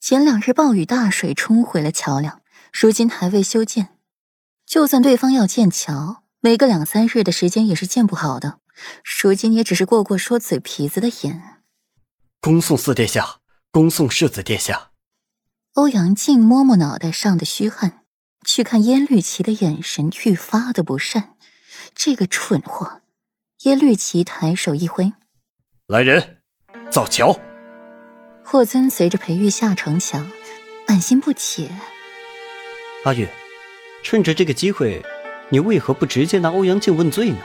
前两日暴雨大水冲毁了桥梁，如今还未修建。就算对方要建桥，没个两三日的时间也是建不好的。如今也只是过过说嘴皮子的瘾。恭送四殿下，恭送世子殿下。欧阳靖摸摸脑袋上的虚汗，去看耶律齐的眼神愈发的不善。这个蠢货！耶律齐抬手一挥：“来人，造桥。”霍尊随着裴玉下城墙，满心不解。阿玉，趁着这个机会，你为何不直接拿欧阳靖问罪呢？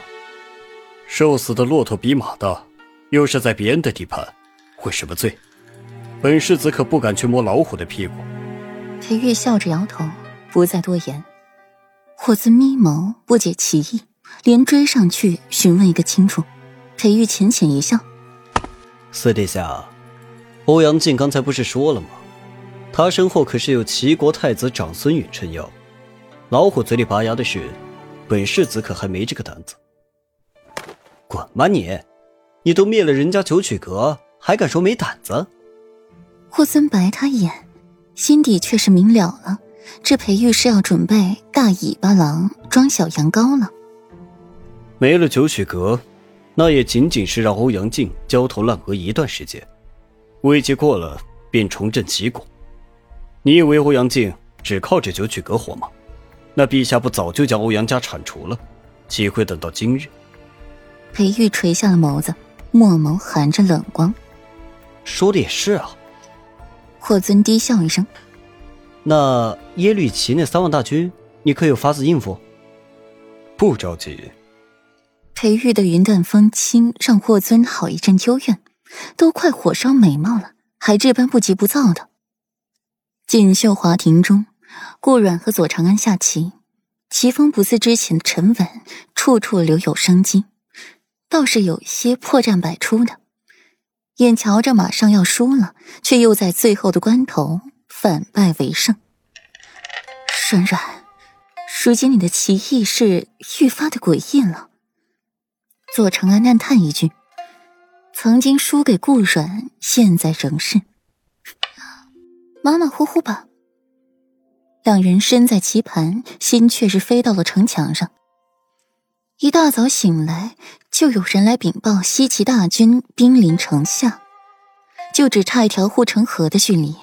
瘦死的骆驼比马大，又是在别人的地盘，会什么罪？本世子可不敢去摸老虎的屁股。裴玉笑着摇头，不再多言。霍尊眯眸，不解其意，连追上去询问一个清楚。裴玉浅浅一笑：“四殿下。”欧阳靖刚才不是说了吗？他身后可是有齐国太子长孙允撑腰，老虎嘴里拔牙的事，本世子可还没这个胆子。滚吧你！你都灭了人家九曲阁，还敢说没胆子？霍尊白他一眼，心底却是明了了，这裴玉是要准备大尾巴狼装小羊羔了。没了九曲阁，那也仅仅是让欧阳靖焦头烂额一段时间。危机过了，便重振旗鼓。你以为欧阳靖只靠这九曲隔火吗？那陛下不早就将欧阳家铲除了，岂会等到今日？裴玉垂下了眸子，墨眸含着冷光。说的也是啊。霍尊低笑一声：“那耶律齐那三万大军，你可有法子应付？”不着急。裴玉的云淡风轻，让霍尊好一阵幽怨。都快火烧眉毛了，还这般不急不躁的。锦绣华庭中，顾阮和左长安下棋，棋风不似之前的沉稳，处处留有生机，倒是有些破绽百出的。眼瞧着马上要输了，却又在最后的关头反败为胜。软软，如今你的棋艺是愈发的诡异了。左长安暗叹一句。曾经输给顾阮，现在仍是马马虎虎吧。两人身在棋盘，心却是飞到了城墙上。一大早醒来，就有人来禀报西岐大军兵临城下，就只差一条护城河的距离，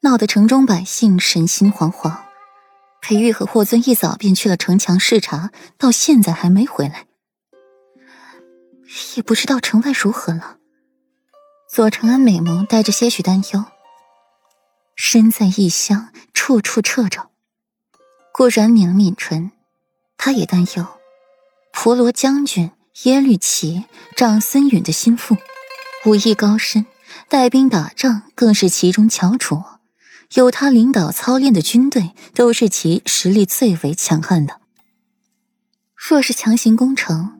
闹得城中百姓神心惶惶。裴玉和霍尊一早便去了城墙视察，到现在还没回来。也不知道城外如何了。左承安美眸带着些许担忧。身在异乡，处处掣肘。顾然抿了抿唇，他也担忧。婆罗将军耶律齐、长孙允的心腹，武艺高深，带兵打仗更是其中翘楚。有他领导操练的军队，都是其实力最为强悍的。若是强行攻城，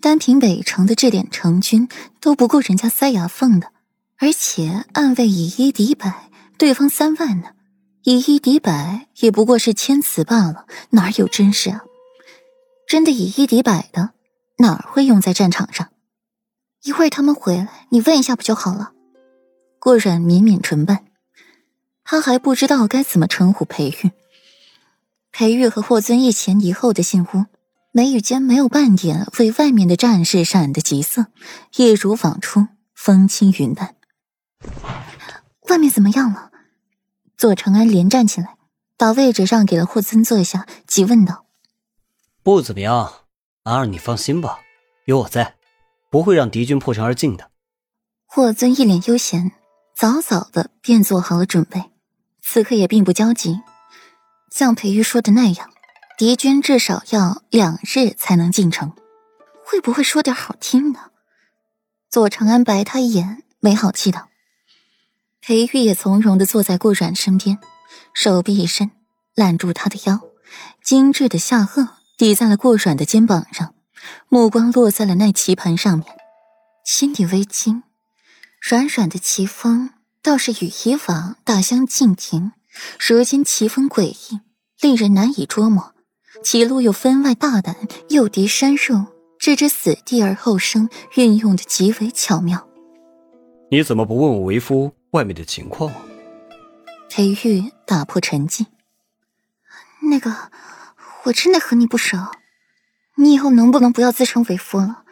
单凭北城的这点城军都不够人家塞牙缝的，而且暗卫以一敌百，对方三万呢，以一敌百也不过是谦辞罢了，哪有真实啊？真的以一敌百的，哪会用在战场上？一会儿他们回来，你问一下不就好了？顾阮抿抿唇瓣，他还不知道该怎么称呼裴玉。裴玉和霍尊一前一后的进屋。眉宇间没有半点为外面的战事闪的急色，一如往初风轻云淡。外面怎么样了？左承安连站起来，把位置让给了霍尊坐下，急问道：“不怎么样，安儿你放心吧，有我在，不会让敌军破城而进的。”霍尊一脸悠闲，早早的便做好了准备，此刻也并不焦急，像裴玉说的那样。敌军至少要两日才能进城，会不会说点好听的？左长安白他一眼，没好气道。裴玉也从容的坐在顾阮身边，手臂一伸，揽住他的腰，精致的下颚抵在了顾阮的肩膀上，目光落在了那棋盘上面，心底微惊。软软的棋风倒是与以往大相径庭，如今棋风诡异，令人难以捉摸。棋路又分外大胆，诱敌深入，置之死地而后生，运用的极为巧妙。你怎么不问我为夫外面的情况？裴玉打破沉寂：“那个，我真的和你不熟，你以后能不能不要自称为夫了？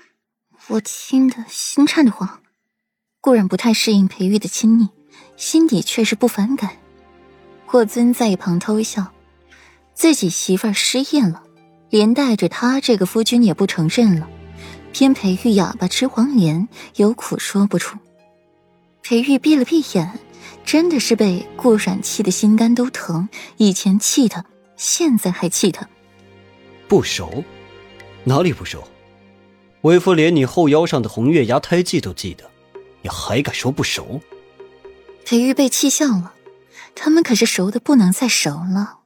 我听得心颤的慌。”固然不太适应裴玉的亲昵，心底却是不反感。霍尊在一旁偷笑，自己媳妇儿失业了，连带着他这个夫君也不承认了。偏裴玉哑巴吃黄连，有苦说不出。裴玉闭了闭眼，真的是被顾阮气的心肝都疼。以前气他，现在还气他。不熟？哪里不熟？为夫连你后腰上的红月牙胎记都记得。你还敢说不熟？裴玉被气笑了，他们可是熟的不能再熟了。